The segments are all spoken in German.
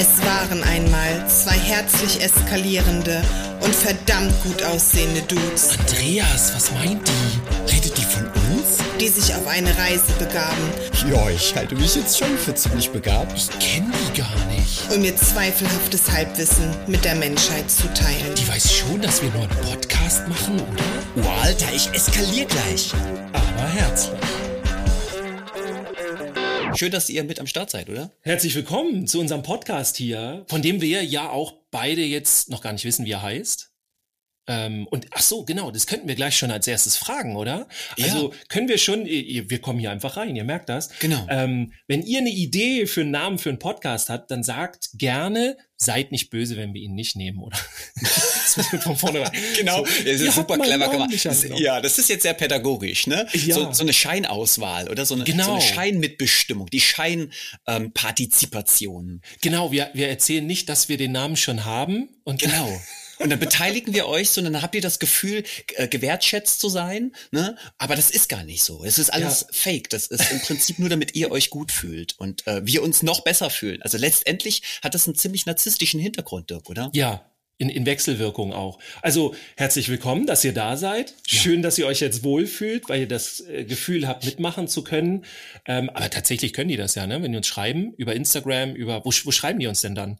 Es waren einmal zwei herzlich eskalierende und verdammt gut aussehende Dudes, Andreas, was meint die? Redet die von uns? die sich auf eine Reise begaben, Ja, ich halte mich jetzt schon für ziemlich begabt. Ich kenne die gar nicht. um ihr zweifelhaftes Halbwissen mit der Menschheit zu teilen. Die weiß schon, dass wir nur einen Podcast machen, oder? Oh, Alter, ich eskalier gleich. Aber herzlich. Schön, dass ihr mit am Start seid, oder? Herzlich willkommen zu unserem Podcast hier, von dem wir ja auch beide jetzt noch gar nicht wissen, wie er heißt. Ähm, und ach so, genau, das könnten wir gleich schon als erstes fragen, oder? Ja. Also können wir schon, wir kommen hier einfach rein, ihr merkt das. Genau. Ähm, wenn ihr eine Idee für einen Namen für einen Podcast habt, dann sagt gerne, seid nicht böse, wenn wir ihn nicht nehmen, oder? von vornherein. Genau, So, das ist super clever gemacht. ja, das ist jetzt sehr pädagogisch, ne? Ja. So, so eine Scheinauswahl oder so eine, Genau. so eine Scheinmitbestimmung, die Scheinpartizipation. Genau, wir, wir erzählen nicht, dass wir den Namen schon haben. Und Genau. Und dann beteiligen wir euch, sondern habt ihr das Gefühl, äh, gewertschätzt zu sein, ne? Aber das ist gar nicht so. Es ist alles Ja. fake. Das ist im Prinzip nur, damit ihr euch gut fühlt und äh, wir uns noch besser fühlen. Also letztendlich hat das einen ziemlich narzisstischen Hintergrund, Dirk, oder? Ja, in, in Wechselwirkung auch. Also herzlich willkommen, dass ihr da seid. Schön, dass ihr euch jetzt wohlfühlt, weil ihr das äh, Gefühl habt, mitmachen zu können. Ähm, aber tatsächlich können die das ja, ne? Wenn die uns schreiben, über Instagram, über wo, wo schreiben die uns denn dann?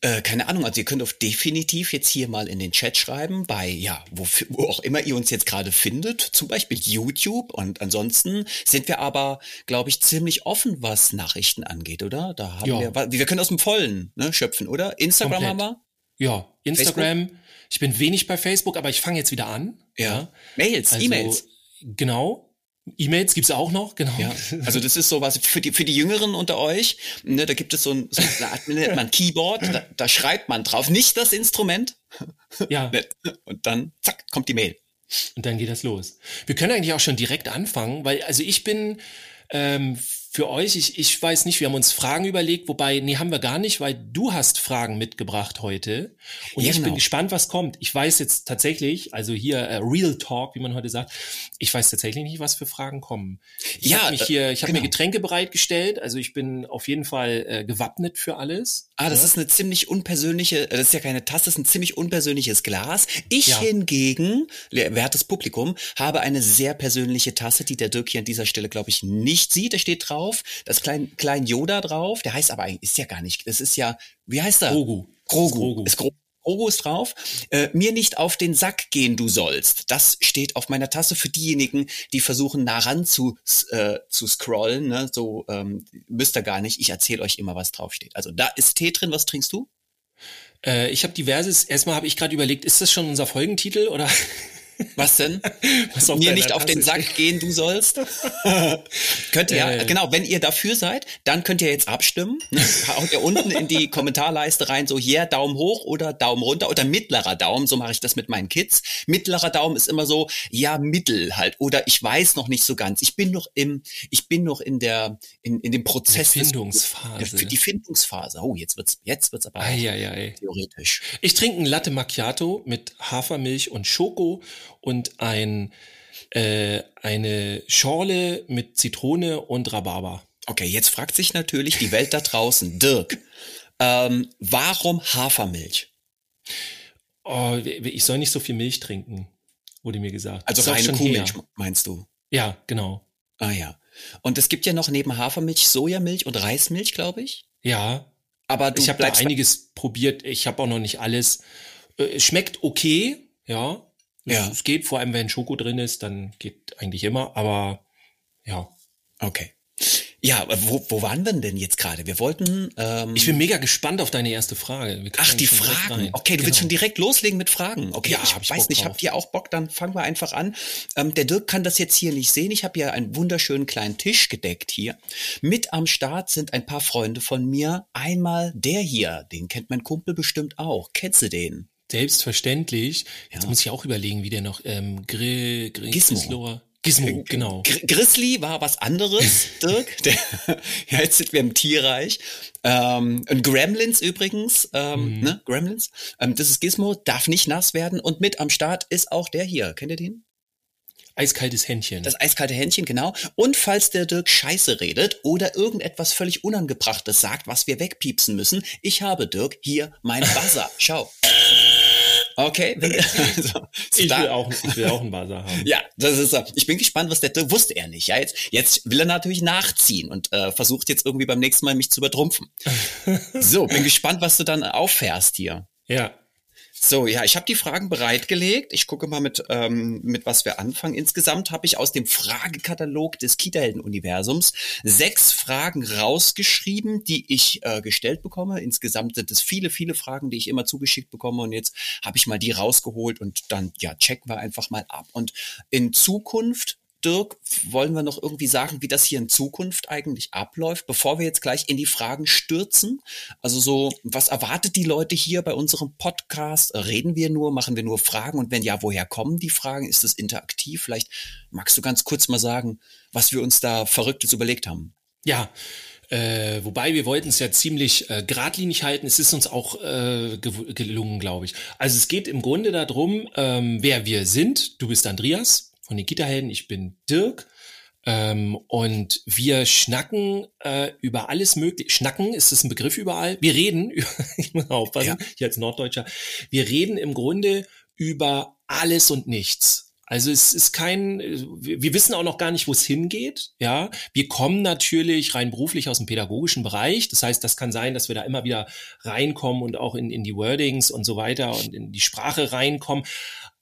Äh, keine Ahnung, also ihr könnt auf definitiv jetzt hier mal in den Chat schreiben, bei, ja, wo, wo auch immer ihr uns jetzt gerade findet, zum Beispiel YouTube. Und ansonsten sind wir aber, glaube ich, ziemlich offen, was Nachrichten angeht, oder? Da haben Ja. wir, wir können aus dem Vollen ne, schöpfen, oder? Instagram Komplett. haben wir. Ja, Instagram. Ich bin wenig bei Facebook, aber ich fange jetzt wieder an. Ja. Mails, Also, E-Mails. Genau. E-Mails gibt's auch noch, genau. Ja, also das ist so was für die für die Jüngeren unter euch. Ne, da gibt es so, ein, so Art nennt man Keyboard. Da, da schreibt man drauf, nicht das Instrument. ja. Und dann zack kommt die Mail. Und dann geht das los. Wir können eigentlich auch schon direkt anfangen, weil also ich bin ähm, für euch, ich, ich weiß nicht, wir haben uns Fragen überlegt, wobei, nee, haben wir gar nicht, weil du hast Fragen mitgebracht heute. Und Ja, ich bin genau. gespannt, was kommt. Ich weiß jetzt tatsächlich, also hier äh, Real Talk, wie man heute sagt, ich weiß tatsächlich nicht, was für Fragen kommen. Ich Ja, habe mich äh, hier, ich habe genau. mir Getränke bereitgestellt, also ich bin auf jeden Fall äh, gewappnet für alles. Ah, das Ja? ist eine ziemlich unpersönliche, das ist ja keine Tasse, das ist ein ziemlich unpersönliches Glas. Ich Ja. hingegen, wertes Publikum, habe eine sehr persönliche Tasse, die der Dirk hier an dieser Stelle, glaube ich, nicht sieht. Da steht drauf, das klein, klein Yoda drauf, der heißt aber eigentlich, ist ja gar nicht, das ist ja, wie heißt er? Grogu. Grogu. Ist Gro Grogu ist drauf. Äh, mir nicht auf den Sack gehen, du sollst. Das steht auf meiner Tasse für diejenigen, die versuchen, nah ran zu, äh, zu scrollen. Ne? So ähm, müsst ihr gar nicht. Ich erzähle euch immer, was draufsteht. Also da ist Tee drin. Was trinkst du? Äh, ich habe diverses, erstmal habe ich gerade überlegt, ist das schon unser Folgentitel oder Was denn? was mir nicht auf den Sack gehen, du sollst. könnt ihr, Äh. genau, wenn ihr dafür seid, dann könnt ihr jetzt abstimmen. Ne? Haut ihr unten in die Kommentarleiste rein, so yeah, Daumen hoch oder Daumen runter oder mittlerer Daumen, so mache ich das mit meinen Kids. Mittlerer Daumen ist immer so, ja, mittel halt oder ich weiß noch nicht so ganz. Ich bin noch im, ich bin noch in der, in, in dem Prozess. des- Findungsphase. Für die Findungsphase. Oh, jetzt wird's, jetzt wird's aber Eieiei. theoretisch. Ich trinke einen Latte Macchiato mit Hafermilch und Schoko und ein, äh, eine Schorle mit Zitrone und Rhabarber. Okay, jetzt fragt sich natürlich die Welt da draußen, Dirk, ähm, warum Hafermilch? Oh, ich soll nicht so viel Milch trinken, wurde mir gesagt. Also reine Kuhmilch, her. meinst du? Ja, genau. Ah ja. Und es gibt ja noch neben Hafermilch Sojamilch und Reismilch, glaube ich. Ja, Aber ich habe da einiges probiert. Ich habe auch noch nicht alles. Äh, schmeckt okay, ja. Es- Ja. Es geht, vor allem wenn Schoko drin ist, dann geht eigentlich immer, aber ja. Okay. Ja, wo, wo waren wir denn jetzt gerade? Wir wollten. Ähm, Ich bin mega gespannt auf deine erste Frage. Ach, die Fragen. Okay, du willst Genau. schon direkt loslegen mit Fragen. Okay, Ja, ich hab ich weiß Bock nicht, drauf. habt ihr auch Bock? Dann fangen wir einfach an. Ähm, der Dirk kann das jetzt hier nicht sehen. Ich habe ja einen wunderschönen kleinen Tisch gedeckt hier. Mit am Start sind ein paar Freunde von mir. Einmal der hier, den kennt mein Kumpel bestimmt auch. Kennst du den? Selbstverständlich. Jetzt Ja. muss ich auch überlegen, wie der noch ähm, Gri, Gri, Gizmo. Gizmo. Gizmo, genau. Gr Grizzly war was anderes, Dirk. Der, ja, jetzt sind wir im Tierreich. Ähm, und Gremlins übrigens, ähm, Mhm. ne? Gremlins. Ähm, das ist Gizmo, darf nicht nass werden. Und mit am Start ist auch der hier. Kennt ihr den? Eiskaltes Händchen. Das eiskalte Händchen, genau. Und falls der Dirk Scheiße redet oder irgendetwas völlig Unangebrachtes sagt, was wir wegpiepsen müssen, ich habe Dirk hier mein Buzzer. Schau. Okay. Also, ich, will auch, ich will auch einen Buzzer haben. Ja, das ist so. Ich bin gespannt, was der wusste er nicht. Ja, jetzt, jetzt will er natürlich nachziehen und äh, versucht jetzt irgendwie beim nächsten Mal mich zu übertrumpfen. so, bin gespannt, was du dann auffährst hier. Ja, so, ja, ich habe die Fragen bereitgelegt. Ich gucke mal mit, ähm, mit was wir anfangen. Insgesamt habe ich aus dem Fragekatalog des Kita-Helden-Universums sechs Fragen rausgeschrieben, die ich äh, gestellt bekomme. Insgesamt sind es viele, viele Fragen, die ich immer zugeschickt bekomme. Und jetzt habe ich mal die rausgeholt und dann, ja, checken wir einfach mal ab. Und in Zukunft Dirk, wollen wir noch irgendwie sagen, wie das hier in Zukunft eigentlich abläuft, bevor wir jetzt gleich in die Fragen stürzen? Also so, was erwartet die Leute hier bei unserem Podcast? Reden wir nur, machen wir nur Fragen? Und wenn ja, woher kommen die Fragen? Ist es interaktiv? Vielleicht magst du ganz kurz mal sagen, was wir uns da Verrücktes überlegt haben. Ja, äh, wobei wir wollten es ja ziemlich äh, geradlinig halten. Es ist uns auch äh, gelungen, glaube ich. Also es geht im Grunde darum, ähm, wer wir sind. Du bist Andreas, von den Gitterhelden. Ich bin Dirk. Ähm, und wir schnacken äh, über alles mögliche. Schnacken, ist das ein Begriff überall? Wir reden, ich muss aufpassen, ja. ich als Norddeutscher, wir reden im Grunde über alles und nichts. Also es ist kein, wir wissen auch noch gar nicht, wo es hingeht. Ja, wir kommen natürlich rein beruflich aus dem pädagogischen Bereich. Das heißt, das kann sein, dass wir da immer wieder reinkommen und auch in, in die Wordings und so weiter und in die Sprache reinkommen.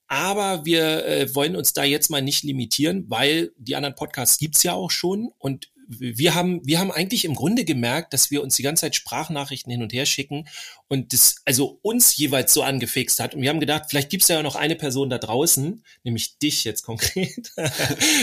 Aber wir äh, wollen uns da jetzt mal nicht limitieren, weil die anderen Podcasts gibt's ja auch schon und wir haben, wir haben eigentlich im Grunde gemerkt, dass wir uns die ganze Zeit Sprachnachrichten hin und her schicken und das also uns jeweils so angefixt hat. Und wir haben gedacht, vielleicht gibt's ja noch eine Person da draußen, nämlich dich jetzt konkret.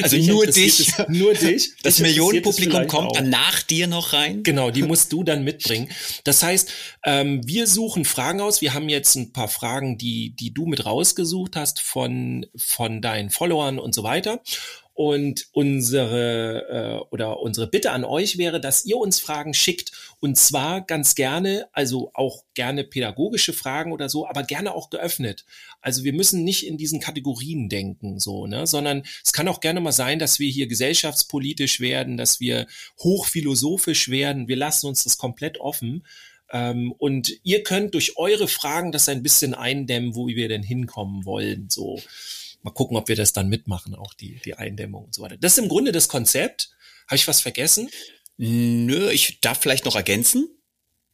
Also nur dich. nur dich. Das Millionenpublikum kommt auch. dann nach dir noch rein. Genau, die musst du dann mitbringen. Das heißt, ähm, wir suchen Fragen aus. Wir haben jetzt ein paar Fragen, die, die du mit rausgesucht hast von, von deinen Followern und so weiter. Und unsere äh, oder unsere Bitte an euch wäre, dass ihr uns Fragen schickt und zwar ganz gerne, also auch gerne pädagogische Fragen oder so, aber gerne auch geöffnet. Also wir müssen nicht in diesen Kategorien denken, so, ne, sondern es kann auch gerne mal sein, dass wir hier gesellschaftspolitisch werden, dass wir hochphilosophisch werden. Wir lassen uns das komplett offen. Ähm, und ihr könnt durch eure Fragen das ein bisschen eindämmen, wo wir denn hinkommen wollen, so mal gucken, ob wir das dann mitmachen, auch die, die Eindämmung und so weiter. Das ist im Grunde das Konzept. Habe ich was vergessen? Nö, ich darf vielleicht noch ergänzen.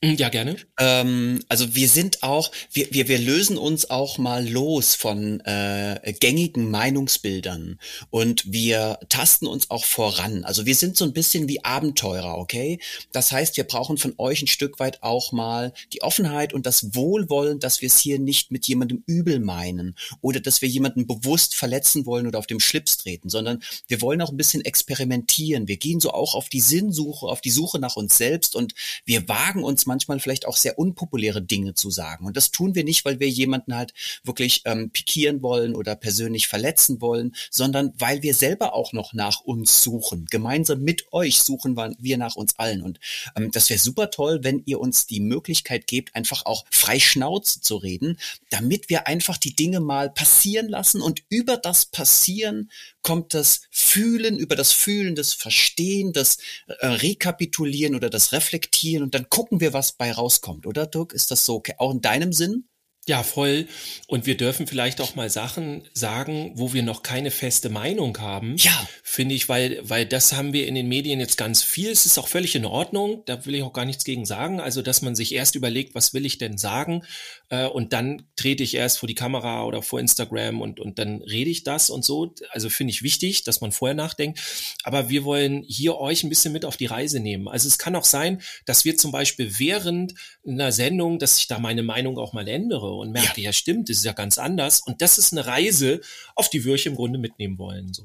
Mhm, ja, gerne. Ähm, also wir sind auch, wir, wir, wir lösen uns auch mal los von äh, gängigen Meinungsbildern und wir tasten uns auch voran. Also wir sind so ein bisschen wie Abenteurer, okay? Das heißt, wir brauchen von euch ein Stück weit auch mal die Offenheit und das Wohlwollen, dass wir es hier nicht mit jemandem übel meinen oder dass wir jemanden bewusst verletzen wollen oder auf dem Schlips treten, sondern wir wollen auch ein bisschen experimentieren. Wir gehen so auch auf die Sinnsuche, auf die Suche nach uns selbst und wir wagen uns manchmal vielleicht auch sehr unpopuläre Dinge zu sagen. Und das tun wir nicht, weil wir jemanden halt wirklich ähm, pikieren wollen oder persönlich verletzen wollen, sondern weil wir selber auch noch nach uns suchen. Gemeinsam mit euch suchen wir nach uns allen. Und ähm, das wäre super toll, wenn ihr uns die Möglichkeit gebt, einfach auch frei Schnauze zu reden, damit wir einfach die Dinge mal passieren lassen und über das Passieren kommt das Fühlen, über das Fühlen, das Verstehen, das äh, Rekapitulieren oder das Reflektieren und dann gucken wir, was bei rauskommt, oder Dirk? Ist das so auch in deinem Sinn? Ja, voll. Und wir dürfen vielleicht auch mal Sachen sagen, wo wir noch keine feste Meinung haben. Ja. Finde ich, weil, weil das haben wir in den Medien jetzt ganz viel. Es ist auch völlig in Ordnung. Da will ich auch gar nichts gegen sagen. Also, dass man sich erst überlegt, was will ich denn sagen? Äh, und dann trete ich erst vor die Kamera oder vor Instagram und, und dann rede ich das und so. Also finde ich wichtig, dass man vorher nachdenkt. Aber wir wollen hier euch ein bisschen mit auf die Reise nehmen. Also es kann auch sein, dass wir zum Beispiel während einer Sendung, dass ich da meine Meinung auch mal ändere und merke, ja. ja stimmt, das ist ja ganz anders. Und das ist eine Reise, auf die wir euch im Grunde mitnehmen wollen. So.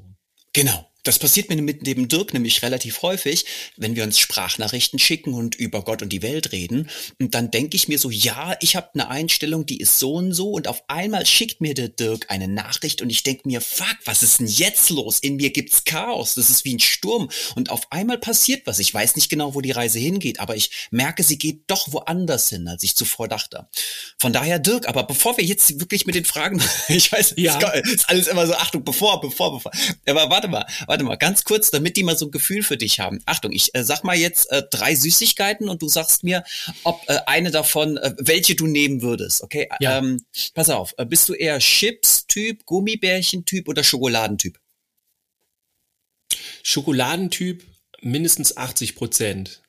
Genau. Das passiert mir mit dem Dirk nämlich relativ häufig, wenn wir uns Sprachnachrichten schicken und über Gott und die Welt reden. Und dann denke ich mir so, ja, ich habe eine Einstellung, die ist so und so. Und auf einmal schickt mir der Dirk eine Nachricht und ich denke mir, fuck, was ist denn jetzt los? In mir gibt's Chaos. Das ist wie ein Sturm. Und auf einmal passiert was. Ich weiß nicht genau, wo die Reise hingeht, aber ich merke, sie geht doch woanders hin, als ich zuvor dachte. Von daher, Dirk, aber bevor wir jetzt wirklich mit den Fragen, ich weiß, ja. ist alles immer so, Achtung, bevor, bevor, bevor. Aber warte mal, warte mal, ganz kurz, damit die mal so ein Gefühl für dich haben. Achtung, ich äh, sag mal jetzt äh, drei Süßigkeiten und du sagst mir, ob äh, eine davon, äh, welche du nehmen würdest, okay? Ja. Ähm, pass auf, äh, bist du eher Chips-Typ, Gummibärchen-Typ oder Schokoladentyp? Schokoladentyp mindestens 80 Prozent.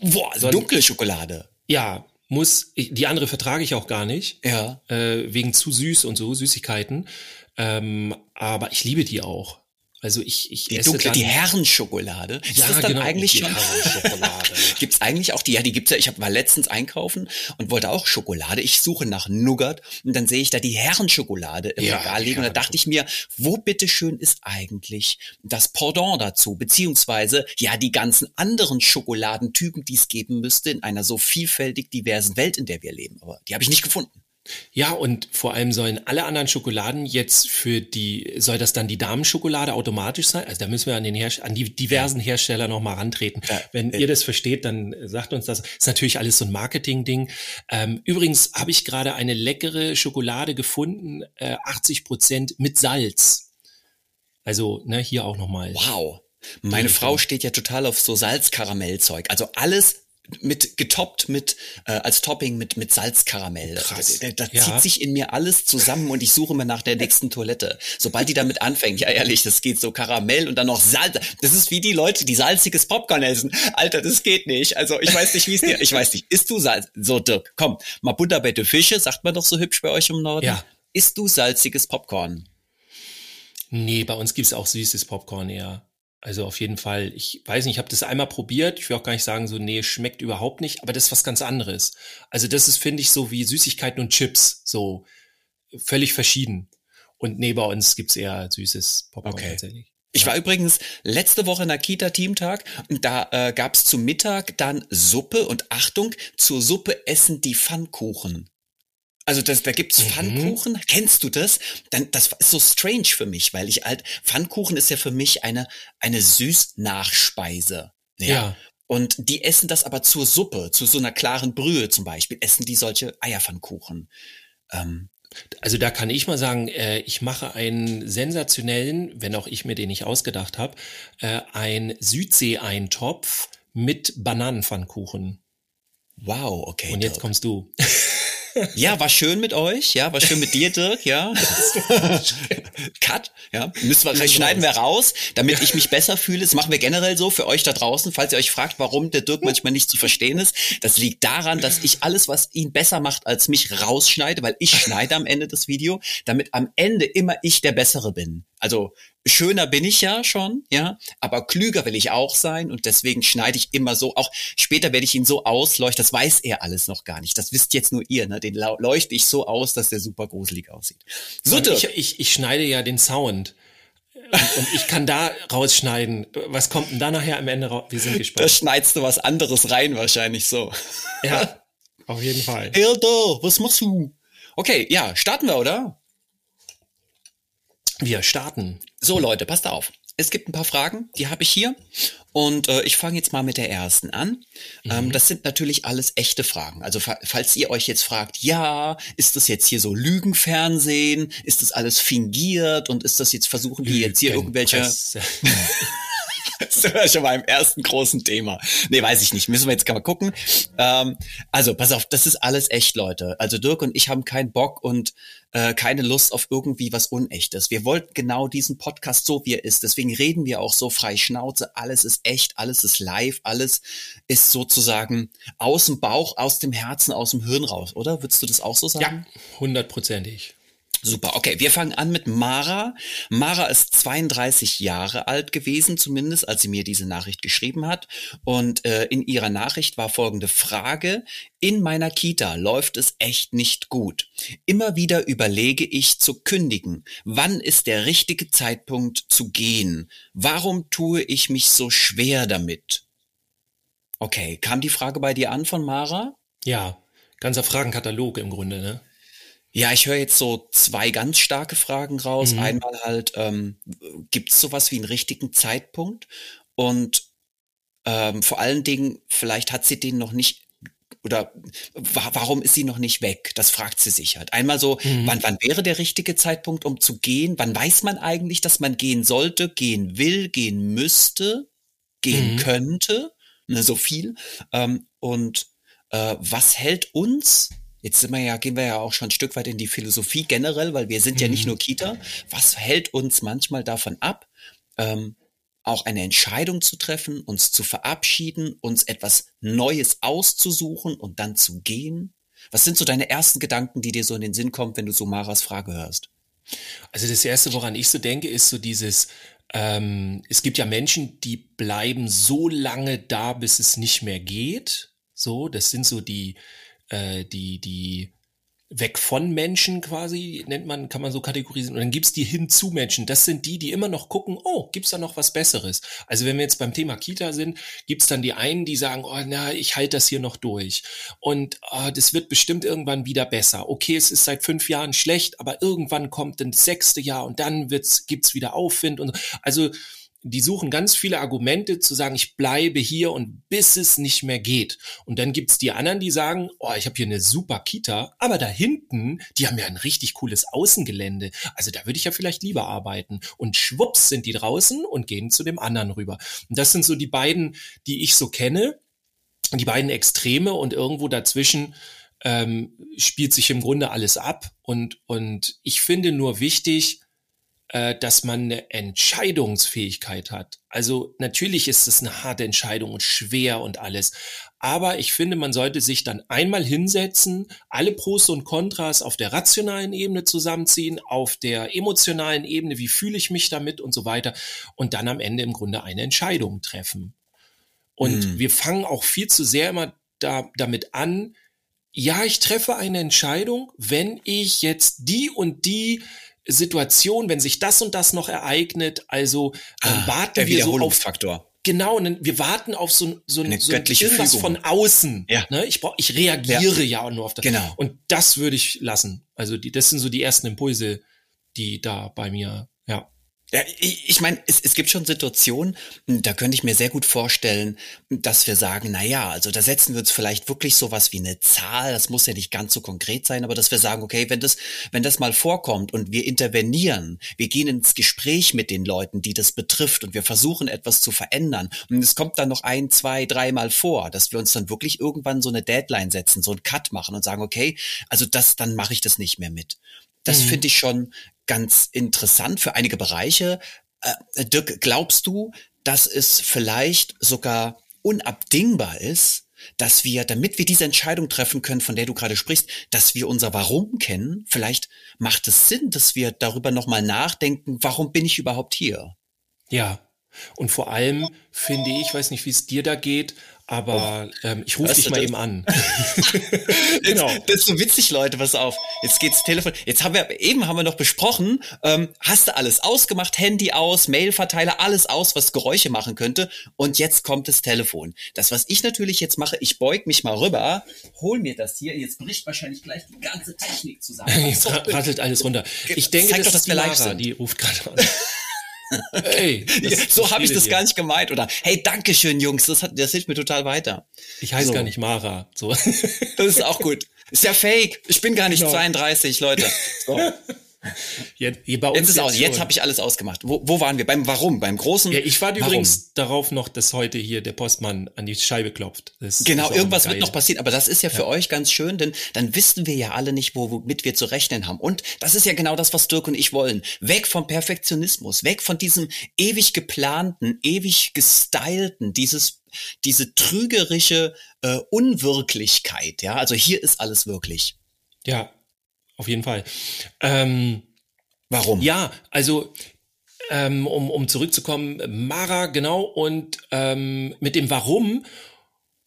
Boah, so dunkle Schokolade. Ja, muss, ich, die andere vertrage ich auch gar nicht. Ja. Äh, wegen zu süß und so, Süßigkeiten. Ähm, aber ich liebe die auch. Also ich, ich die esse dunkle, dann, die Herrenschokolade. Ist ja, das dann genau, eigentlich schon? gibt's eigentlich auch die? Ja, die gibt's ja. Ich hab, war letztens einkaufen und wollte auch Schokolade. Ich suche nach Nougat und dann sehe ich da die Herrenschokolade im ja, Regal liegen und da dachte ich mir, wo bitteschön ist eigentlich das Pendant dazu? Beziehungsweise ja die ganzen anderen Schokoladentypen, die es geben müsste in einer so vielfältig diversen Welt, in der wir leben. Aber die habe ich nicht gefunden. Ja, und vor allem sollen alle anderen Schokoladen jetzt für die, soll das dann die Damenschokolade automatisch sein? Also da müssen wir an den Herst an die diversen Hersteller nochmal rantreten. Ja, Wenn äh, ihr das versteht, dann sagt uns das. Ist natürlich alles so ein Marketing-Ding. Ähm, übrigens habe ich gerade eine leckere Schokolade gefunden, äh, 80 Prozent mit Salz. Also, ne, hier auch nochmal. Wow. Meine Frau steht ja total auf so Salzkaramellzeug. Also alles mit getoppt mit äh, als Topping mit mit Salzkaramell. Krass. Da, da, da ja. zieht sich in mir alles zusammen und ich suche mir nach der nächsten Toilette. Sobald die damit anfängt, ja ehrlich, das geht so Karamell und dann noch Salz. Das ist wie die Leute, die salziges Popcorn essen. Alter, das geht nicht. Also ich weiß nicht, wie es dir. Ich weiß nicht. Isst du Salz? So Dirk, komm, mal Butterbette Fische, sagt man doch so hübsch bei euch im Norden. Ja. Isst du salziges Popcorn? Nee, bei uns gibt's auch süßes Popcorn eher. Also auf jeden Fall, ich weiß nicht, ich habe das einmal probiert. Ich will auch gar nicht sagen, so, nee, schmeckt überhaupt nicht, aber das ist was ganz anderes. Also das ist, finde ich, so wie Süßigkeiten und Chips, so völlig verschieden. Und nee, bei uns gibt's eher süßes Popcorn okay. tatsächlich. Ich war übrigens letzte Woche in der Kita-Teamtag und da äh, gab's zum Mittag dann Suppe und Achtung, zur Suppe essen die Pfannkuchen. Also das, da gibt's mhm. Pfannkuchen. Kennst du das? Dann das ist so strange für mich, weil ich halt Pfannkuchen ist ja für mich eine eine Süßnachspeise. Ja. ja. Und die essen das aber zur Suppe, zu so einer klaren Brühe zum Beispiel, essen die solche Eierpfannkuchen. Ähm, also da kann ich mal sagen, äh, ich mache einen sensationellen, wenn auch ich mir den nicht ausgedacht habe, äh, ein Südsee-Eintopf mit Bananenpfannkuchen. Wow, okay. Und jetzt kommst du. Ja, war schön mit euch. Ja, war schön mit dir, Dirk. Ja. Cut. Ja. Müssen wir, schneiden wir raus, damit ich mich besser fühle. Das machen wir generell so für euch da draußen. Falls ihr euch fragt, warum der Dirk manchmal nicht zu verstehen ist. Das liegt daran, dass ich alles, was ihn besser macht als mich, rausschneide, weil ich schneide am Ende das Video, damit am Ende immer ich der Bessere bin. Also schöner bin ich ja schon, ja, aber klüger will ich auch sein und deswegen schneide ich immer so. Auch später werde ich ihn so ausleuchten, das weiß er alles noch gar nicht. Das wisst jetzt nur ihr, ne? Den leuchte ich so aus, dass der super gruselig aussieht. So, ich, ich, ich schneide ja den Sound. Und, ich kann da rausschneiden. Was kommt denn da nachher am Ende raus? Wir sind gespannt. Da schneidest du was anderes rein, wahrscheinlich so. Ja, auf jeden Fall. Hilda, was machst du? Okay, ja, starten wir, oder? Wir starten. So Leute, passt auf. Es gibt ein paar Fragen, die habe ich hier. Und äh, ich fange jetzt mal mit der ersten an. Ähm, mhm. Ähm, das sind natürlich alles echte Fragen. Also fa falls ihr euch jetzt fragt, ja, ist das jetzt hier so Lügenfernsehen? Ist das alles fingiert? Und ist das jetzt, versuchen die jetzt hier irgendwelche... Das sind wir schon mal im ersten großen Thema. Nee, weiß ich nicht. Müssen wir jetzt mal gucken. Ähm, also, pass auf, das ist alles echt, Leute. Also Dirk und ich haben keinen Bock und äh, keine Lust auf irgendwie was Unechtes. Wir wollten genau diesen Podcast so, wie er ist. Deswegen reden wir auch so frei Schnauze. Alles ist echt, alles ist live, alles ist sozusagen aus dem Bauch, aus dem Herzen, aus dem Hirn raus, oder? Würdest du das auch so sagen? Ja, hundertprozentig. Super, okay, wir fangen an mit Mara. Mara ist 32 Jahre alt gewesen, zumindest, als sie mir diese Nachricht geschrieben hat. Und äh, in ihrer Nachricht war folgende Frage. In meiner Kita läuft es echt nicht gut. Immer wieder überlege ich zu kündigen. Wann ist der richtige Zeitpunkt zu gehen? Warum tue ich mich so schwer damit? Okay, kam die Frage bei dir an von Mara? Ja, ganzer Fragenkatalog im Grunde, ne? Ja, ich höre jetzt so zwei ganz starke Fragen raus. Mhm. Einmal halt, ähm, gibt es sowas wie einen richtigen Zeitpunkt? Und ähm, vor allen Dingen, vielleicht hat sie den noch nicht oder wa warum ist sie noch nicht weg? Das fragt sie sich halt. Einmal so, mhm. wann, wann wäre der richtige Zeitpunkt, um zu gehen? Wann weiß man eigentlich, dass man gehen sollte, gehen will, gehen müsste, gehen mhm. könnte? Ne, so viel. Ähm, und äh, was hält uns Jetzt sind wir ja, gehen wir ja auch schon ein Stück weit in die Philosophie generell, weil wir sind ja nicht mhm. nur Kita. Was hält uns manchmal davon ab, ähm, auch eine Entscheidung zu treffen, uns zu verabschieden, uns etwas Neues auszusuchen und dann zu gehen? Was sind so deine ersten Gedanken, die dir so in den Sinn kommen, wenn du so Maras Frage hörst? Also das Erste, woran ich so denke, ist so dieses, ähm, es gibt ja Menschen, die bleiben so lange da, bis es nicht mehr geht. So, das sind so die, äh, die, die weg von Menschen quasi, nennt man, kann man so kategorisieren. Und dann gibt's die hinzu Menschen. Das sind die, die immer noch gucken, oh, gibt's da noch was Besseres? Also wenn wir jetzt beim Thema Kita sind, gibt's dann die einen, die sagen, oh, na, ich halte das hier noch durch. Und oh, das wird bestimmt irgendwann wieder besser. Okay, es ist seit fünf Jahren schlecht, aber irgendwann kommt das sechste Jahr und dann wird's, gibt's wieder Aufwind. Und also die suchen ganz viele Argumente zu sagen, ich bleibe hier und bis es nicht mehr geht. Und dann gibt's die anderen, die sagen, oh, ich habe hier eine super Kita, aber da hinten, die haben ja ein richtig cooles Außengelände. Also da würde ich ja vielleicht lieber arbeiten. Und schwupps sind die draußen und gehen zu dem anderen rüber. Und das sind so die beiden, die ich so kenne, die beiden Extreme und irgendwo dazwischen ähm, spielt sich im Grunde alles ab. Und, und ich finde nur wichtig, dass man eine Entscheidungsfähigkeit hat. Also natürlich ist es eine harte Entscheidung und schwer und alles. Aber ich finde, man sollte sich dann einmal hinsetzen, alle Pros und Kontras auf der rationalen Ebene zusammenziehen, auf der emotionalen Ebene, wie fühle ich mich damit und so weiter. Und dann am Ende im Grunde eine Entscheidung treffen. Und mhm. wir fangen auch viel zu sehr immer da, damit an, ja, ich treffe eine Entscheidung, wenn ich jetzt die und die Situation, wenn sich das und das noch ereignet, also ah, warten der wir so auf Faktor. Genau, wir warten auf so, so, Eine so irgendwas Fügung. von außen. Ja. Ne? Ich, brauch, ich reagiere ja. ja nur auf das. Genau. Und das würde ich lassen. Also die, das sind so die ersten Impulse, die da bei mir, ja. Ja, ich, ich meine, es, es gibt schon Situationen, da könnte ich mir sehr gut vorstellen, dass wir sagen, na ja, also da setzen wir uns vielleicht wirklich sowas wie eine Zahl, das muss ja nicht ganz so konkret sein, aber dass wir sagen, okay, wenn das, wenn das mal vorkommt und wir intervenieren, wir gehen ins Gespräch mit den Leuten, die das betrifft und wir versuchen etwas zu verändern und es kommt dann noch ein, zwei, dreimal vor, dass wir uns dann wirklich irgendwann so eine Deadline setzen, so einen Cut machen und sagen, okay, also das, dann mache ich das nicht mehr mit. Das mhm. finde ich schon ganz interessant für einige Bereiche. Äh, Dirk, glaubst du, dass es vielleicht sogar unabdingbar ist, dass wir, damit wir diese Entscheidung treffen können, von der du gerade sprichst, dass wir unser Warum kennen? Vielleicht macht es Sinn, dass wir darüber nochmal nachdenken, warum bin ich überhaupt hier? Ja, und vor allem finde ich, weiß nicht, wie es dir da geht, aber oh. ähm, ich rufe dich mal das? eben an. genau. Das ist so witzig, Leute, pass auf. Jetzt geht's Telefon. Jetzt haben wir, eben haben wir noch besprochen, ähm, hast du alles ausgemacht, Handy aus, Mailverteiler, alles aus, was Geräusche machen könnte. Und jetzt kommt das Telefon. Das, was ich natürlich jetzt mache, ich beug mich mal rüber, hol mir das hier. Jetzt bricht wahrscheinlich gleich die ganze Technik zusammen. jetzt rattelt alles runter. Ich denke, Zeig das doch, dass ist wir live sind. Die ruft gerade an. Hey, so habe ich das dir. gar nicht gemeint. Oder hey, Dankeschön, Jungs, das, hat, das hilft mir total weiter. Ich heiße so. gar nicht Mara. So. Das ist auch gut. Ist ja fake. Ich bin gar nicht genau. 32, Leute. So. Jetzt, jetzt ist aus. Jetzt habe ich alles ausgemacht. Wo, wo waren wir? Beim Warum? Beim großen. Ja, ich warte übrigens darauf noch, dass heute hier der Postmann an die Scheibe klopft. Das genau, irgendwas wird noch passieren. Aber das ist ja für ja. euch ganz schön, denn dann wissen wir ja alle nicht, womit wir zu rechnen haben. Und das ist ja genau das, was Dirk und ich wollen. Weg vom Perfektionismus, weg von diesem ewig geplanten, ewig gestylten, dieses diese trügerische äh, Unwirklichkeit. Ja, also hier ist alles wirklich. Ja, auf jeden Fall. Ähm, Warum? Ja, also ähm, um, um zurückzukommen, Mara, genau, und ähm, mit dem Warum.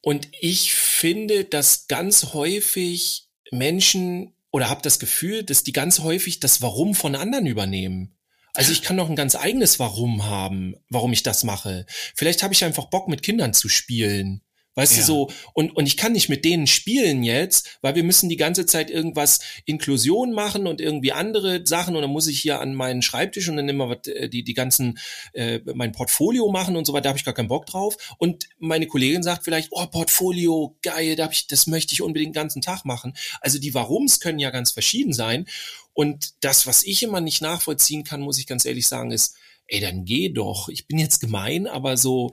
Und ich finde, dass ganz häufig Menschen oder habe das Gefühl, dass die ganz häufig das Warum von anderen übernehmen. Also ich kann noch ein ganz eigenes Warum haben, warum ich das mache. Vielleicht habe ich einfach Bock, mit Kindern zu spielen. Weißt ja. du so, und, und ich kann nicht mit denen spielen jetzt, weil wir müssen die ganze Zeit irgendwas Inklusion machen und irgendwie andere Sachen und dann muss ich hier an meinen Schreibtisch und dann immer was, äh, die, die ganzen, äh, mein Portfolio machen und so weiter, da habe ich gar keinen Bock drauf. Und meine Kollegin sagt vielleicht, oh, Portfolio, geil, da hab ich, das möchte ich unbedingt den ganzen Tag machen. Also die Warums können ja ganz verschieden sein. Und das, was ich immer nicht nachvollziehen kann, muss ich ganz ehrlich sagen, ist, ey, dann geh doch. Ich bin jetzt gemein, aber so,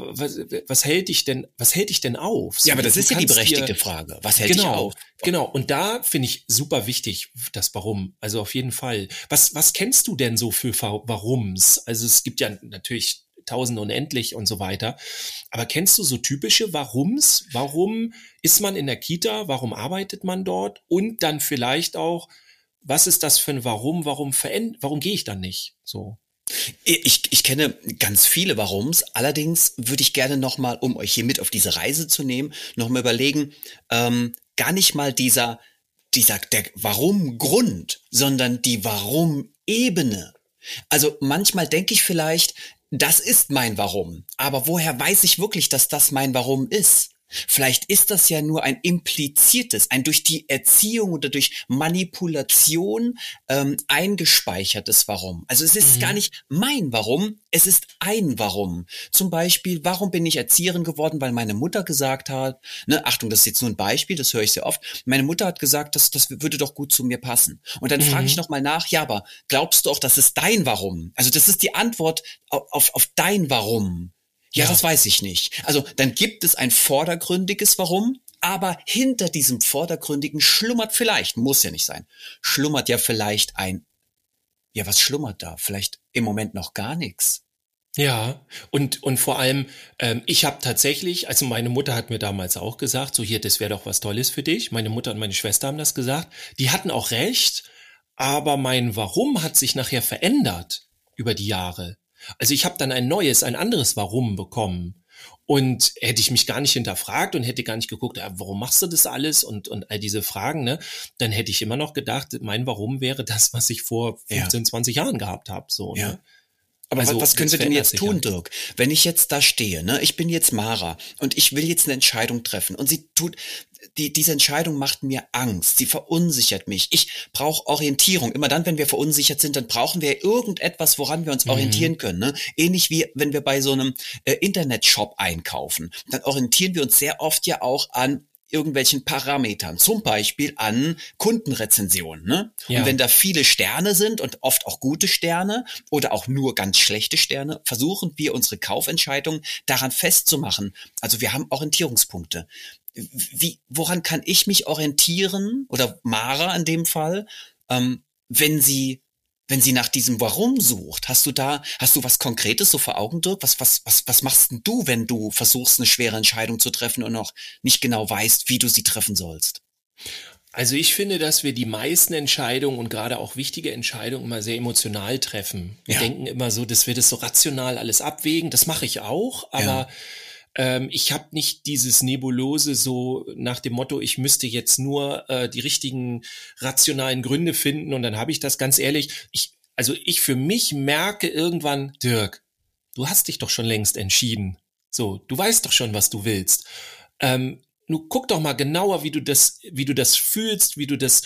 was, was hält dich denn, was hält dich denn auf? So, ja, aber das ist ja die berechtigte dir, Frage. Was hält genau, dich auf? Genau. Und da finde ich super wichtig, das Warum. Also auf jeden Fall. Was, was kennst du denn so für Warums? Also es gibt ja natürlich tausend unendlich und so weiter. Aber kennst du so typische Warums? Warum ist man in der Kita? Warum arbeitet man dort? Und dann vielleicht auch, was ist das für ein Warum? Warum verändert, warum gehe ich dann nicht? So. Ich, ich kenne ganz viele Warums. Allerdings würde ich gerne nochmal, um euch hier mit auf diese Reise zu nehmen, nochmal überlegen, ähm, gar nicht mal dieser, dieser, der Warum-Grund, sondern die Warum-Ebene. Also manchmal denke ich vielleicht, das ist mein Warum. Aber woher weiß ich wirklich, dass das mein Warum ist? Vielleicht ist das ja nur ein impliziertes, ein durch die Erziehung oder durch Manipulation ähm, eingespeichertes Warum. Also es ist mhm. gar nicht mein Warum, es ist ein Warum. Zum Beispiel, warum bin ich Erzieherin geworden? Weil meine Mutter gesagt hat, ne, Achtung, das ist jetzt nur ein Beispiel, das höre ich sehr oft. Meine Mutter hat gesagt, das, das würde doch gut zu mir passen. Und dann mhm. frage ich nochmal nach, ja, aber glaubst du auch, das ist dein Warum? Also das ist die Antwort auf, auf, auf dein Warum. Ja, das weiß ich nicht. Also dann gibt es ein vordergründiges Warum, aber hinter diesem vordergründigen schlummert vielleicht, muss ja nicht sein, schlummert ja vielleicht ein, ja, was schlummert da? Vielleicht im Moment noch gar nichts. Ja, und, und vor allem, ähm, ich habe tatsächlich, also meine Mutter hat mir damals auch gesagt, so hier, das wäre doch was Tolles für dich. Meine Mutter und meine Schwester haben das gesagt. Die hatten auch recht, aber mein Warum hat sich nachher verändert über die Jahre. Also ich habe dann ein neues, ein anderes Warum bekommen. Und hätte ich mich gar nicht hinterfragt und hätte gar nicht geguckt, ja, warum machst du das alles und, und all diese Fragen, ne, dann hätte ich immer noch gedacht, mein Warum wäre das, was ich vor 15, ja. 20 Jahren gehabt habe. So, ja. Ne? Aber also, was können wir denn jetzt tun, Dirk? Wenn ich jetzt da stehe, ne, ich bin jetzt Mara und ich will jetzt eine Entscheidung treffen und sie tut, die, diese Entscheidung macht mir Angst, sie verunsichert mich. Ich brauche Orientierung. Immer dann, wenn wir verunsichert sind, dann brauchen wir irgendetwas, woran wir uns mhm. orientieren können. Ne? Ähnlich wie wenn wir bei so einem äh, Internetshop einkaufen. Dann orientieren wir uns sehr oft ja auch an irgendwelchen Parametern, zum Beispiel an Kundenrezensionen. Ne? Ja. Und wenn da viele Sterne sind und oft auch gute Sterne oder auch nur ganz schlechte Sterne, versuchen wir unsere Kaufentscheidung daran festzumachen. Also wir haben Orientierungspunkte. Wie, woran kann ich mich orientieren oder Mara in dem Fall, ähm, wenn sie wenn sie nach diesem Warum sucht, hast du da, hast du was Konkretes so vor Augen, Dirk? Was, was, was, was machst denn du, wenn du versuchst, eine schwere Entscheidung zu treffen und noch nicht genau weißt, wie du sie treffen sollst? Also ich finde, dass wir die meisten Entscheidungen und gerade auch wichtige Entscheidungen immer sehr emotional treffen. Wir ja. denken immer so, dass wir das so rational alles abwägen. Das mache ich auch, aber ja ähm, ich habe nicht dieses Nebulose so nach dem Motto, ich müsste jetzt nur äh, die richtigen rationalen Gründe finden und dann habe ich das ganz ehrlich. Ich, also ich für mich merke irgendwann, Dirk, du hast dich doch schon längst entschieden. So, du weißt doch schon, was du willst. Ähm, nur guck doch mal genauer, wie du das, wie du das fühlst, wie du das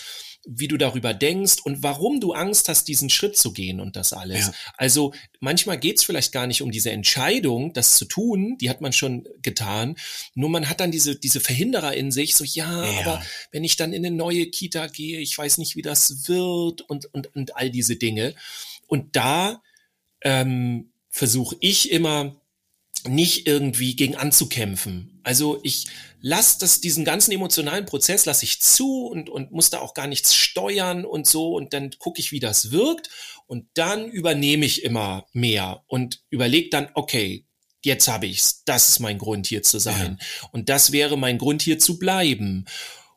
wie du darüber denkst und warum du Angst hast, diesen Schritt zu gehen und das alles. Ja. Also manchmal geht's vielleicht gar nicht um diese Entscheidung, das zu tun, die hat man schon getan. Nur man hat dann diese, diese Verhinderer in sich, so ja, ja. aber wenn ich dann in eine neue Kita gehe, ich weiß nicht, wie das wird und, und, und all diese Dinge. Und da ähm, versuche ich immer nicht irgendwie gegen anzukämpfen. Also ich lasse das, diesen ganzen emotionalen Prozess lasse ich zu und, und muss da auch gar nichts steuern und so und dann gucke ich, wie das wirkt und dann übernehme ich immer mehr und überlege dann, okay, jetzt habe ich's, das ist mein Grund hier zu sein ja. und das wäre mein Grund hier zu bleiben.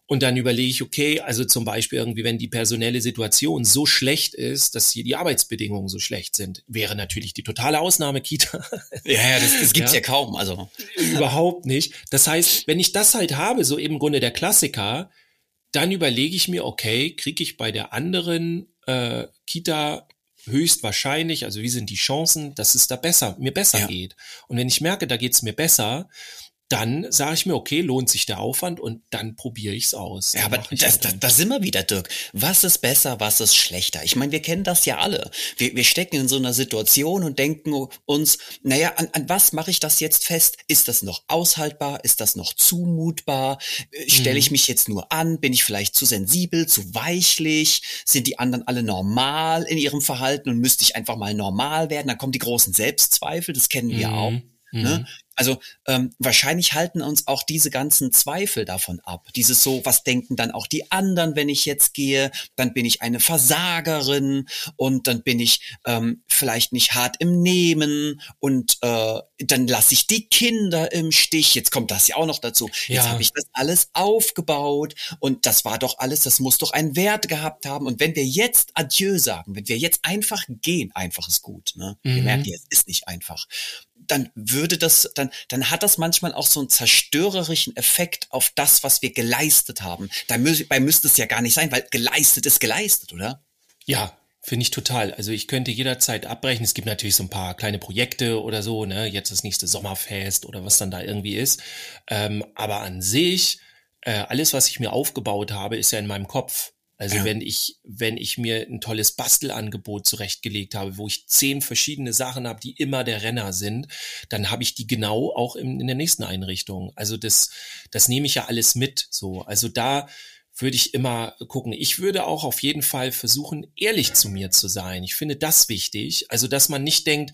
Und dann überlege ich, okay, also zum Beispiel irgendwie, wenn die personelle Situation so schlecht ist, dass hier die Arbeitsbedingungen so schlecht sind, wäre natürlich die totale Ausnahme Kita. Ja, ja das, das gibt's ja. ja kaum, also. Überhaupt nicht. Das heißt, wenn ich das halt habe, so im Grunde der Klassiker, dann überlege ich mir, okay, kriege ich bei der anderen äh, Kita höchstwahrscheinlich, also wie sind die Chancen, dass es da besser, mir besser ja. geht. Und wenn ich merke, da geht's mir besser, dann sage ich mir, okay, lohnt sich der Aufwand und dann probiere ich es aus. Ja, aber das, das, das sind wir wieder, Dirk. Was ist besser, was ist schlechter? Ich meine, wir kennen das ja alle. Wir, wir stecken in so einer Situation und denken uns, naja, an, an was mache ich das jetzt fest? Ist das noch aushaltbar? Ist das noch zumutbar? Äh, Stelle ich mhm. mich jetzt nur an? Bin ich vielleicht zu sensibel, zu weichlich? Sind die anderen alle normal in ihrem Verhalten und müsste ich einfach mal normal werden? Dann kommen die großen Selbstzweifel, das kennen wir mhm. auch. Ne? Also ähm, wahrscheinlich halten uns auch diese ganzen Zweifel davon ab. Dieses so, was denken dann auch die anderen, wenn ich jetzt gehe? Dann bin ich eine Versagerin und dann bin ich ähm, vielleicht nicht hart im Nehmen und äh, dann lasse ich die Kinder im Stich. Jetzt kommt das ja auch noch dazu. Jetzt ja. habe ich das alles aufgebaut und das war doch alles, das muss doch einen Wert gehabt haben. Und wenn wir jetzt Adieu sagen, wenn wir jetzt einfach gehen, einfach ist gut. Ne? Mhm. Wir merken, es ist nicht einfach dann würde das, dann, dann hat das manchmal auch so einen zerstörerischen Effekt auf das, was wir geleistet haben. Dabei müsste es ja gar nicht sein, weil geleistet ist geleistet, oder? Ja, Finde ich total. Also ich könnte jederzeit abbrechen. Es gibt natürlich so ein paar kleine Projekte oder so, ne? Jetzt das nächste Sommerfest oder was dann da irgendwie ist. Ähm, aber an sich, äh, alles, was ich mir aufgebaut habe, ist ja in meinem Kopf. Also ja. wenn ich, wenn ich mir ein tolles Bastelangebot zurechtgelegt habe, wo ich zehn verschiedene Sachen habe, die immer der Renner sind, dann habe ich die genau auch in, in der nächsten Einrichtung. Also das, das nehme ich ja alles mit. So, also da würde ich immer gucken. Ich würde auch auf jeden Fall versuchen, ehrlich zu mir zu sein. Ich finde das wichtig. Also, dass man nicht denkt,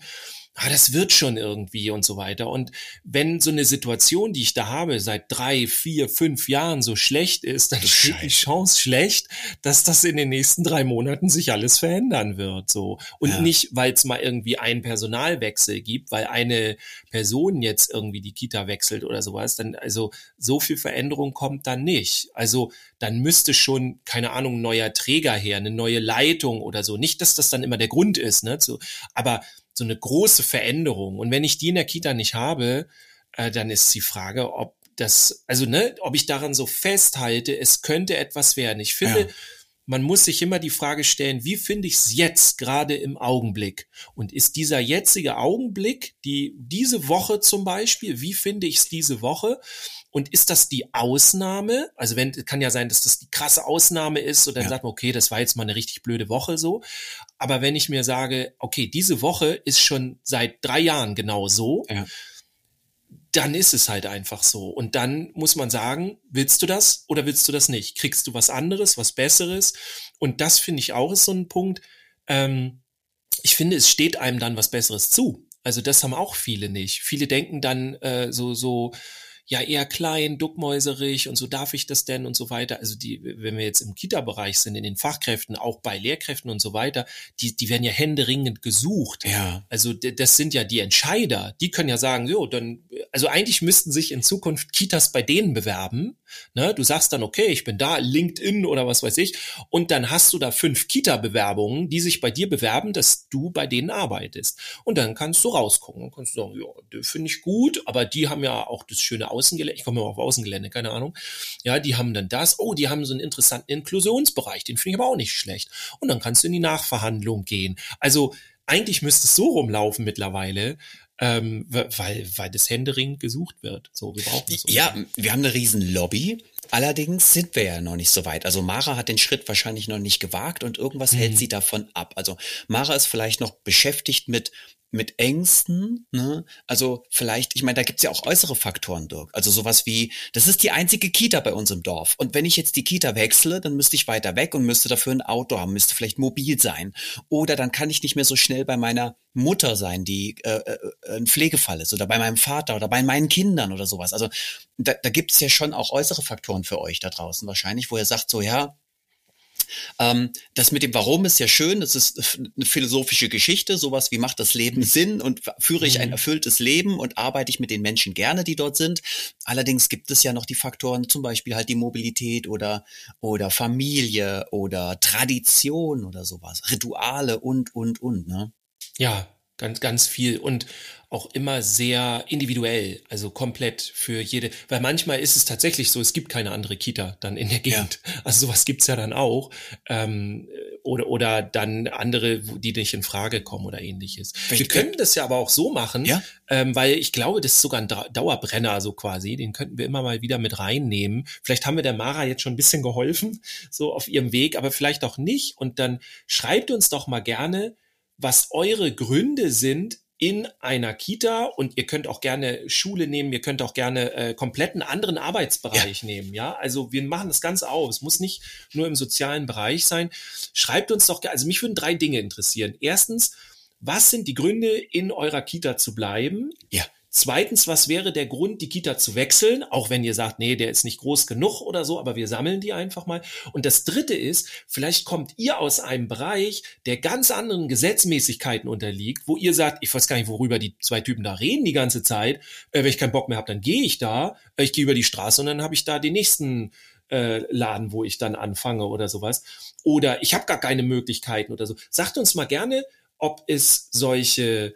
ah, das wird schon irgendwie und so weiter. Und wenn so eine Situation, die ich da habe, seit drei, vier, fünf Jahren so schlecht ist, dann steht die Chance schlecht, dass das in den nächsten drei Monaten sich alles verändern wird. So. Und ja. nicht, weil es mal irgendwie einen Personalwechsel gibt, weil eine Person jetzt irgendwie die Kita wechselt oder sowas. Dann, also so viel Veränderung kommt dann nicht. Also dann müsste schon, keine Ahnung, ein neuer Träger her, eine neue Leitung oder so. Nicht, dass das dann immer der Grund ist, ne? So, aber so eine große Veränderung. Und wenn ich die in der Kita nicht habe, äh, dann ist die Frage, ob das, also ne, ob ich daran so festhalte, es könnte etwas werden. Ich finde, ja. Man muss sich immer die Frage stellen, wie finde ich es jetzt gerade im Augenblick? Und ist dieser jetzige Augenblick, die diese Woche zum Beispiel, wie finde ich es diese Woche? Und ist das die Ausnahme? Also wenn, kann ja sein, dass das die krasse Ausnahme ist und dann ja. sagt man, okay, das war jetzt mal eine richtig blöde Woche so. Aber wenn ich mir sage, okay, diese Woche ist schon seit drei Jahren genau so, ja. Dann ist es halt einfach so. Und dann muss man sagen, willst du das oder willst du das nicht? Kriegst du was anderes, was Besseres? Und das finde ich auch ist so ein Punkt. Ähm, ich finde, es steht einem dann was Besseres zu. Also das haben auch viele nicht. Viele denken dann äh, so, so, ja eher klein, duckmäuserig und so darf ich das denn und so weiter. Also die, wenn wir jetzt im Kita-Bereich sind, in den Fachkräften, auch bei Lehrkräften und so weiter, die, die werden ja händeringend gesucht. Ja. Also das sind ja die Entscheider. Die können ja sagen, so, dann, also eigentlich müssten sich in Zukunft Kitas bei denen bewerben. Ne? Du sagst dann, okay, ich bin da, LinkedIn oder was weiß ich, und dann hast du da fünf Kita-Bewerbungen, die sich bei dir bewerben, dass du bei denen arbeitest. Und dann kannst du rausgucken und kannst sagen, ja, finde ich gut, aber die haben ja auch das schöne Außengelände, ich komme mal auf Außengelände, keine Ahnung. Ja, die haben dann das, oh, die haben so einen interessanten Inklusionsbereich, den finde ich aber auch nicht schlecht. Und dann kannst du in die Nachverhandlung gehen. Also eigentlich müsste es so rumlaufen mittlerweile, ähm, weil, weil das Händering gesucht wird. So, wir brauchen es. Ja, wir haben eine riesen Lobby. Allerdings sind wir ja noch nicht so weit. Also Mara hat den Schritt wahrscheinlich noch nicht gewagt und irgendwas mhm. hält sie davon ab. Also Mara ist vielleicht noch beschäftigt mit mit Ängsten, ne? Also vielleicht, ich meine, da gibt's ja auch äußere Faktoren, Dirk. Also sowas wie, das ist die einzige Kita bei uns im Dorf. Und wenn ich jetzt die Kita wechsle, dann müsste ich weiter weg und müsste dafür ein Auto haben, müsste vielleicht mobil sein. Oder dann kann ich nicht mehr so schnell bei meiner Mutter sein, die äh, äh, ein Pflegefall ist, oder bei meinem Vater oder bei meinen Kindern oder sowas. Also da, da gibt's ja schon auch äußere Faktoren für euch da draußen wahrscheinlich, wo ihr sagt so, ja, Ähm, das mit dem Warum ist ja schön, das ist eine philosophische Geschichte, sowas wie macht das Leben Sinn und führe ich ein mhm. erfülltes Leben und arbeite ich mit den Menschen gerne, die dort sind. Allerdings gibt es ja noch die Faktoren, zum Beispiel halt die Mobilität oder, oder Familie oder Tradition oder sowas, Rituale und, und, und, ne? Ja, ganz, ganz viel und auch immer sehr individuell, also komplett für jede, weil manchmal ist es tatsächlich so, es gibt keine andere Kita dann in der Gegend. Ja. Also sowas gibt's ja dann auch. Ähm, oder, oder dann andere, die nicht in Frage kommen oder ähnliches. Wir können das ja aber auch so machen, ja? ähm, weil ich glaube, das ist sogar ein Dauerbrenner, so quasi. Den könnten wir immer mal wieder mit reinnehmen. Vielleicht haben wir der Mara jetzt schon ein bisschen geholfen, so auf ihrem Weg, aber vielleicht auch nicht. Und dann schreibt uns doch mal gerne, was eure Gründe sind, in einer Kita und ihr könnt auch gerne Schule nehmen, ihr könnt auch gerne äh, kompletten anderen Arbeitsbereich ja. nehmen, ja. Also wir machen das ganz auf. Es muss nicht nur im sozialen Bereich sein. Schreibt uns doch, also mich würden drei Dinge interessieren. Erstens, was sind die Gründe, in eurer Kita zu bleiben? Ja. Zweitens, was wäre der Grund, die Kita zu wechseln? Auch wenn ihr sagt, nee, der ist nicht groß genug oder so, aber wir sammeln die einfach mal. Und das dritte ist, vielleicht kommt ihr aus einem Bereich, der ganz anderen Gesetzmäßigkeiten unterliegt, wo ihr sagt, ich weiß gar nicht, worüber die zwei Typen da reden die ganze Zeit. Äh, wenn ich keinen Bock mehr habe, dann gehe ich da. Äh, ich gehe über die Straße und dann habe ich da den nächsten äh, Laden, wo ich dann anfange oder sowas. Oder ich habe gar keine Möglichkeiten oder so. Sagt uns mal gerne, ob es solche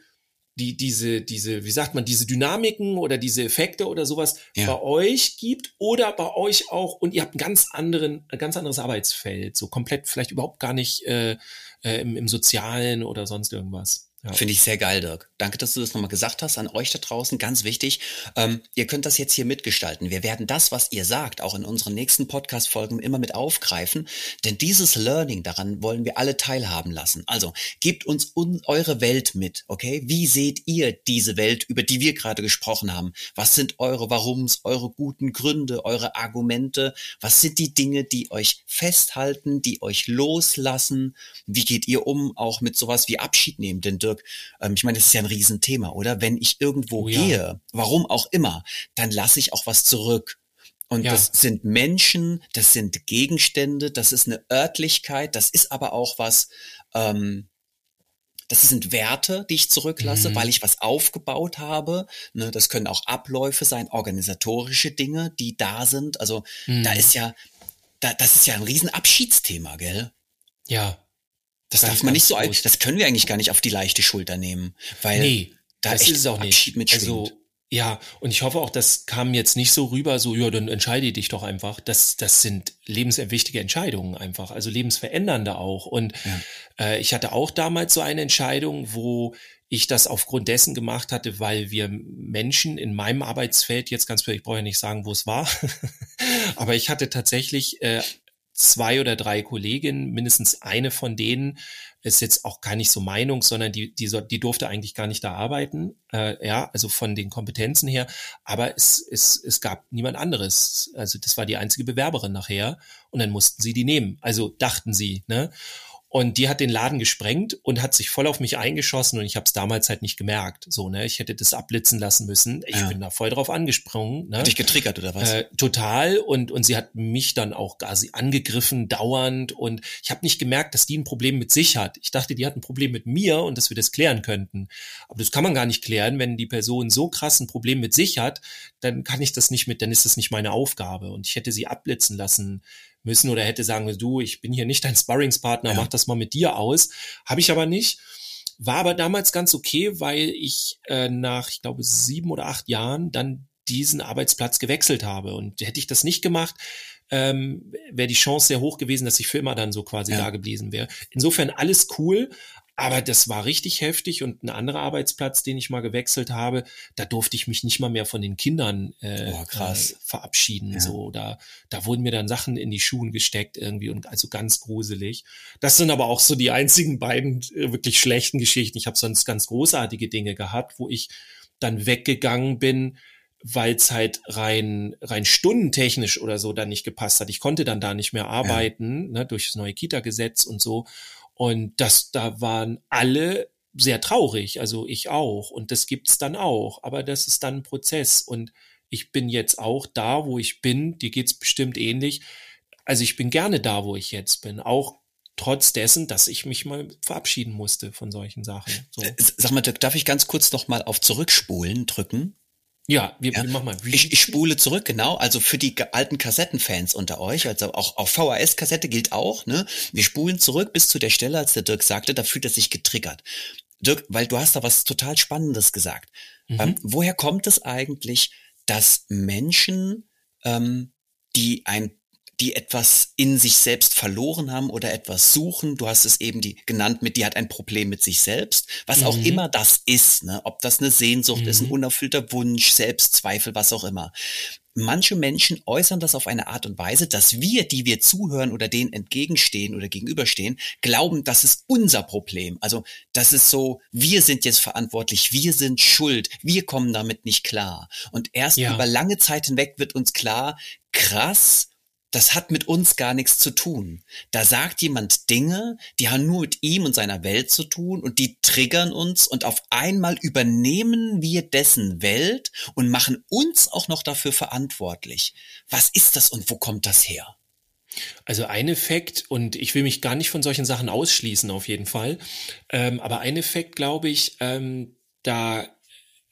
die diese diese wie sagt man diese Dynamiken oder diese Effekte oder sowas ja. bei euch gibt oder bei euch auch und ihr habt ein ganz anderen ein ganz anderes Arbeitsfeld so komplett vielleicht überhaupt gar nicht äh, äh, im, im Sozialen oder sonst irgendwas ja. Finde ich sehr geil, Dirk. Danke, dass du das nochmal gesagt hast an euch da draußen. Ganz wichtig. Ähm, ihr könnt das jetzt hier mitgestalten. Wir werden das, was ihr sagt, auch in unseren nächsten Podcast-Folgen immer mit aufgreifen. Denn dieses Learning, daran wollen wir alle teilhaben lassen. Also gebt uns un eure Welt mit, okay? Wie seht ihr diese Welt, über die wir gerade gesprochen haben? Was sind eure Warums, eure guten Gründe, eure Argumente? Was sind die Dinge, die euch festhalten, die euch loslassen? Wie geht ihr um, auch mit sowas wie Abschied nehmen? Denn Dirk, Dirk, ähm, ich meine, das ist ja ein Riesenthema, oder? Wenn ich irgendwo oh, ja. gehe, warum auch immer, dann lasse ich auch was zurück. Und ja. das sind Menschen, das sind Gegenstände, das ist eine Örtlichkeit, das ist aber auch was, ähm, das sind Werte, die ich zurücklasse, mhm. weil ich was aufgebaut habe. Ne, das können auch Abläufe sein, organisatorische Dinge, die da sind. Also mhm. da ist ja, da, das ist ja ein Riesenabschiedsthema, gell? Ja, das darf man nicht so, groß. das können wir eigentlich gar nicht auf die leichte Schulter nehmen, weil nee, da das ist es auch nicht. Also ja, und ich hoffe auch, das kam jetzt nicht so rüber, so ja, dann entscheide dich doch einfach. Das, das sind lebenswichtige Entscheidungen einfach, also lebensverändernde auch. Und ja. äh, ich hatte auch damals so eine Entscheidung, wo ich das aufgrund dessen gemacht hatte, weil wir Menschen in meinem Arbeitsfeld jetzt ganz ich brauche ja nicht sagen, wo es war, aber ich hatte tatsächlich äh, zwei oder drei Kolleginnen, mindestens eine von denen ist jetzt auch gar nicht so Meinung, sondern die, die, die durfte eigentlich gar nicht da arbeiten, äh, ja, also von den Kompetenzen her. Aber es, es, es gab niemand anderes. Also das war die einzige Bewerberin nachher und dann mussten sie die nehmen. Also dachten sie, ne? Und die hat den Laden gesprengt und hat sich voll auf mich eingeschossen und ich habe es damals halt nicht gemerkt. So, ne? Ich hätte das abblitzen lassen müssen. Ich ja. bin da voll drauf angesprungen. Ne? Hat dich getriggert oder was? Äh, total. Und, und sie hat mich dann auch quasi angegriffen, dauernd. Und ich habe nicht gemerkt, dass die ein Problem mit sich hat. Ich dachte, die hat ein Problem mit mir und dass wir das klären könnten. Aber das kann man gar nicht klären, wenn die Person so krass ein Problem mit sich hat, dann kann ich das nicht mit, dann ist das nicht meine Aufgabe. Und ich hätte sie abblitzen lassen müssen oder hätte sagen müssen, du, ich bin hier nicht dein Sparringspartner, ja. mach das mal mit dir aus. Habe ich aber nicht. War aber damals ganz okay, weil ich äh, nach, ich glaube, sieben oder acht Jahren dann diesen Arbeitsplatz gewechselt habe. Und hätte ich das nicht gemacht, ähm, wäre die Chance sehr hoch gewesen, dass ich für immer dann so quasi ja. da geblieben wäre. Insofern alles cool, aber das war richtig heftig und ein anderer Arbeitsplatz, den ich mal gewechselt habe, da durfte ich mich nicht mal mehr von den Kindern äh, oh, krass. Äh, verabschieden. Ja. So, da, da wurden mir dann Sachen in die Schuhen gesteckt irgendwie und also ganz gruselig. Das sind aber auch so die einzigen beiden äh, wirklich schlechten Geschichten. Ich habe sonst ganz großartige Dinge gehabt, wo ich dann weggegangen bin, weil es halt rein, rein stundentechnisch oder so dann nicht gepasst hat. Ich konnte dann da nicht mehr arbeiten, ja. ne, durch das neue Kita-Gesetz und so. Und das, da waren alle sehr traurig, also ich auch. Und das gibt's dann auch. Aber das ist dann ein Prozess. Und ich bin jetzt auch da, wo ich bin. Dir geht's bestimmt ähnlich. Also ich bin gerne da, wo ich jetzt bin, auch trotz dessen, dass ich mich mal verabschieden musste von solchen Sachen. So. Äh, sag mal, Dirk, darf ich ganz kurz noch mal auf Zurückspulen drücken? Ja, wir, ja. wir machen mal. Ich, ich spule zurück, genau. Also für die alten Kassettenfans unter euch, also auch auf VHS-Kassette gilt auch, ne? Wir spulen zurück bis zu der Stelle, als der Dirk sagte, da fühlt er sich getriggert. Dirk, weil du hast da was total Spannendes gesagt. Mhm. Ähm, woher kommt es eigentlich, dass Menschen, ähm, die ein die etwas in sich selbst verloren haben oder etwas suchen. Du hast es eben die genannt mit, die hat ein Problem mit sich selbst, was mhm. auch immer das ist, ne? ob das eine Sehnsucht mhm. ist, ein mhm. unerfüllter Wunsch, Selbstzweifel, was auch immer. Manche Menschen äußern das auf eine Art und Weise, dass wir, die wir zuhören oder denen entgegenstehen oder gegenüberstehen, glauben, das ist unser Problem. Also das ist so, wir sind jetzt verantwortlich, wir sind schuld, wir kommen damit nicht klar. Und erst ja. über lange Zeit hinweg wird uns klar, krass, das hat mit uns gar nichts zu tun. Da sagt jemand Dinge, die haben nur mit ihm und seiner Welt zu tun und die triggern uns und auf einmal übernehmen wir dessen Welt und machen uns auch noch dafür verantwortlich. Was ist das und wo kommt das her? Also ein Effekt, und ich will mich gar nicht von solchen Sachen ausschließen auf jeden Fall, ähm, aber ein Effekt, glaube ich, ähm, da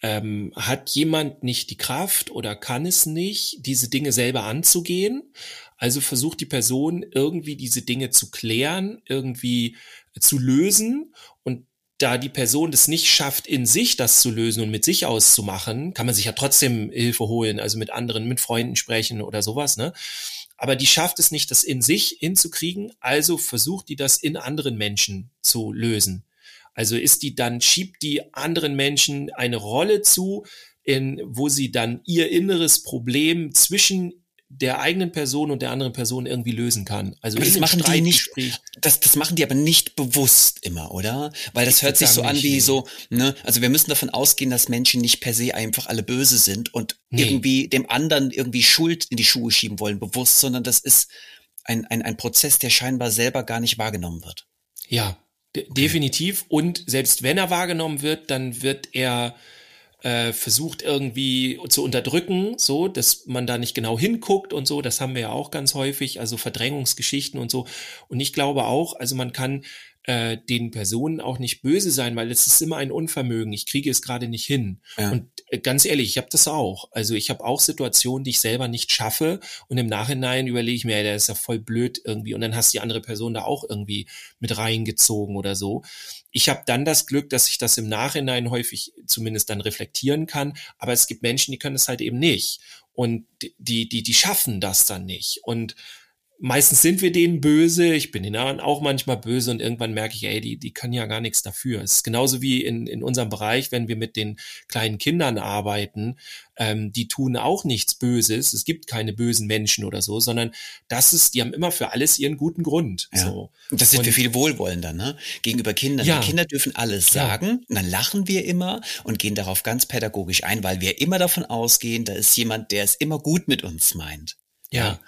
ähm, hat jemand nicht die Kraft oder kann es nicht, diese Dinge selber anzugehen also versucht die Person irgendwie diese Dinge zu klären, irgendwie zu lösen und da die Person das nicht schafft, in sich das zu lösen und mit sich auszumachen, kann man sich ja trotzdem Hilfe holen, also mit anderen, mit Freunden sprechen oder sowas, ne? Aber die schafft es nicht, das in sich hinzukriegen, also versucht die das in anderen Menschen zu lösen. Also ist die dann, schiebt die anderen Menschen eine Rolle zu, in, wo sie dann ihr inneres Problem zwischen der eigenen Person und der anderen Person irgendwie lösen kann. Also das machen die nicht, das, das machen die aber nicht bewusst immer, oder? Weil das ich hört sich so an wie so, ne, also wir müssen davon ausgehen, dass Menschen nicht per se einfach alle böse sind und nee. irgendwie dem anderen irgendwie Schuld in die Schuhe schieben wollen, bewusst, sondern das ist ein, ein, ein Prozess, der scheinbar selber gar nicht wahrgenommen wird. Ja, okay. definitiv. Und selbst wenn er wahrgenommen wird, dann wird er äh, versucht irgendwie zu unterdrücken, so, dass man da nicht genau hinguckt und so. Das haben wir ja auch ganz häufig, also Verdrängungsgeschichten und so. Und ich glaube auch, also man kann äh, den Personen auch nicht böse sein, weil es ist immer ein Unvermögen. Ich kriege es gerade nicht hin. Ja. Und äh, ganz ehrlich, ich habe das auch. Also ich habe auch Situationen, die ich selber nicht schaffe und im Nachhinein überlege ich mir, ey, der ist ja voll blöd irgendwie. Und dann hast du die andere Person da auch irgendwie mit reingezogen oder so. Ich habe dann das Glück, dass ich das im Nachhinein häufig zumindest dann reflektieren kann. Aber es gibt Menschen, die können es halt eben nicht. Und die, die, die schaffen das dann nicht. Und meistens sind wir denen böse. Ich bin ihnen auch manchmal böse und irgendwann merke ich, ey, die, die können ja gar nichts dafür. Es ist genauso wie in, in unserem Bereich, wenn wir mit den kleinen Kindern arbeiten. Ähm, die tun auch nichts Böses. Es gibt keine bösen Menschen oder so, sondern das ist, die haben immer für alles ihren guten Grund. Ja. So. Und das sind wir viel wohlwollender, ne? Gegenüber Kindern. Ja. Die Kinder dürfen alles sagen. Ja. Und dann lachen wir immer und gehen darauf ganz pädagogisch ein, weil wir immer davon ausgehen, da ist jemand, der es immer gut mit uns meint. Ja.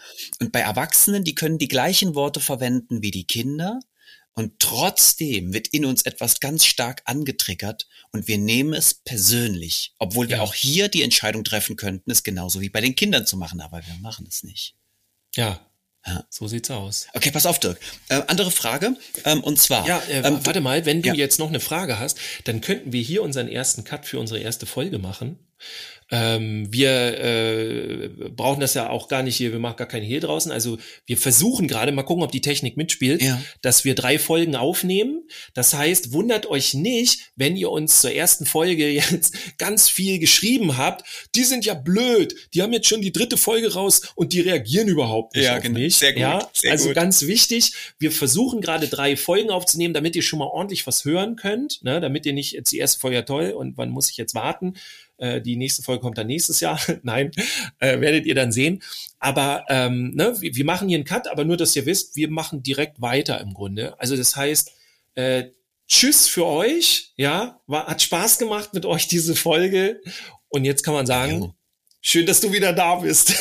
Und bei Erwachsenen, die können die gleichen Worte verwenden wie die Kinder. Und trotzdem wird in uns etwas ganz stark angetriggert und wir nehmen es persönlich, obwohl wir auch hier die Entscheidung treffen könnten, es genauso wie bei den Kindern zu machen, aber wir machen es nicht. Ja, ja. So sieht's aus. Okay, pass auf, Dirk. Äh, andere Frage. Ähm, und zwar. Ja, äh, ähm, warte mal, wenn du ja. jetzt noch eine Frage hast, dann könnten wir hier unseren ersten Cut für unsere erste Folge machen. Ähm, wir äh, brauchen das ja auch gar nicht hier, wir machen gar keine hier draußen. Also wir versuchen gerade, mal gucken, ob die Technik mitspielt, ja. dass wir drei Folgen aufnehmen. Das heißt, wundert euch nicht, wenn ihr uns zur ersten Folge jetzt ganz viel geschrieben habt. Die sind ja blöd, die haben jetzt schon die dritte Folge raus und die reagieren überhaupt nicht ja, auf genau. mich. Sehr gut. Ja, Sehr also gut. ganz wichtig, wir versuchen gerade drei Folgen aufzunehmen, damit ihr schon mal ordentlich was hören könnt, ne? damit ihr nicht jetzt die erste Folge ja toll und wann muss ich jetzt warten, äh, die nächste Folge kommt dann nächstes Jahr. Nein, äh, werdet ihr dann sehen. Aber ähm, ne, wir, wir machen hier einen Cut, aber nur, dass ihr wisst, wir machen direkt weiter im Grunde. Also das heißt, äh, tschüss für euch. Ja, war, hat Spaß gemacht mit euch diese Folge. Und jetzt kann man sagen, ja. Schön, dass du wieder da bist.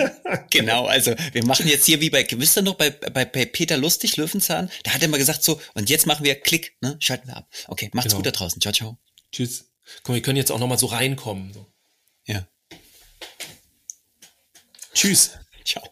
genau, also wir machen jetzt hier wie bei, wisst ihr noch, bei, bei, bei Peter Lustig, Löwenzahn, da hat er mal gesagt so, und jetzt machen wir Klick, ne, schalten wir ab. Okay, macht's genau. gut da draußen. Ciao, ciao. Tschüss. Komm, wir können jetzt auch nochmal so reinkommen. So. Ja. Tschüss. Ciao.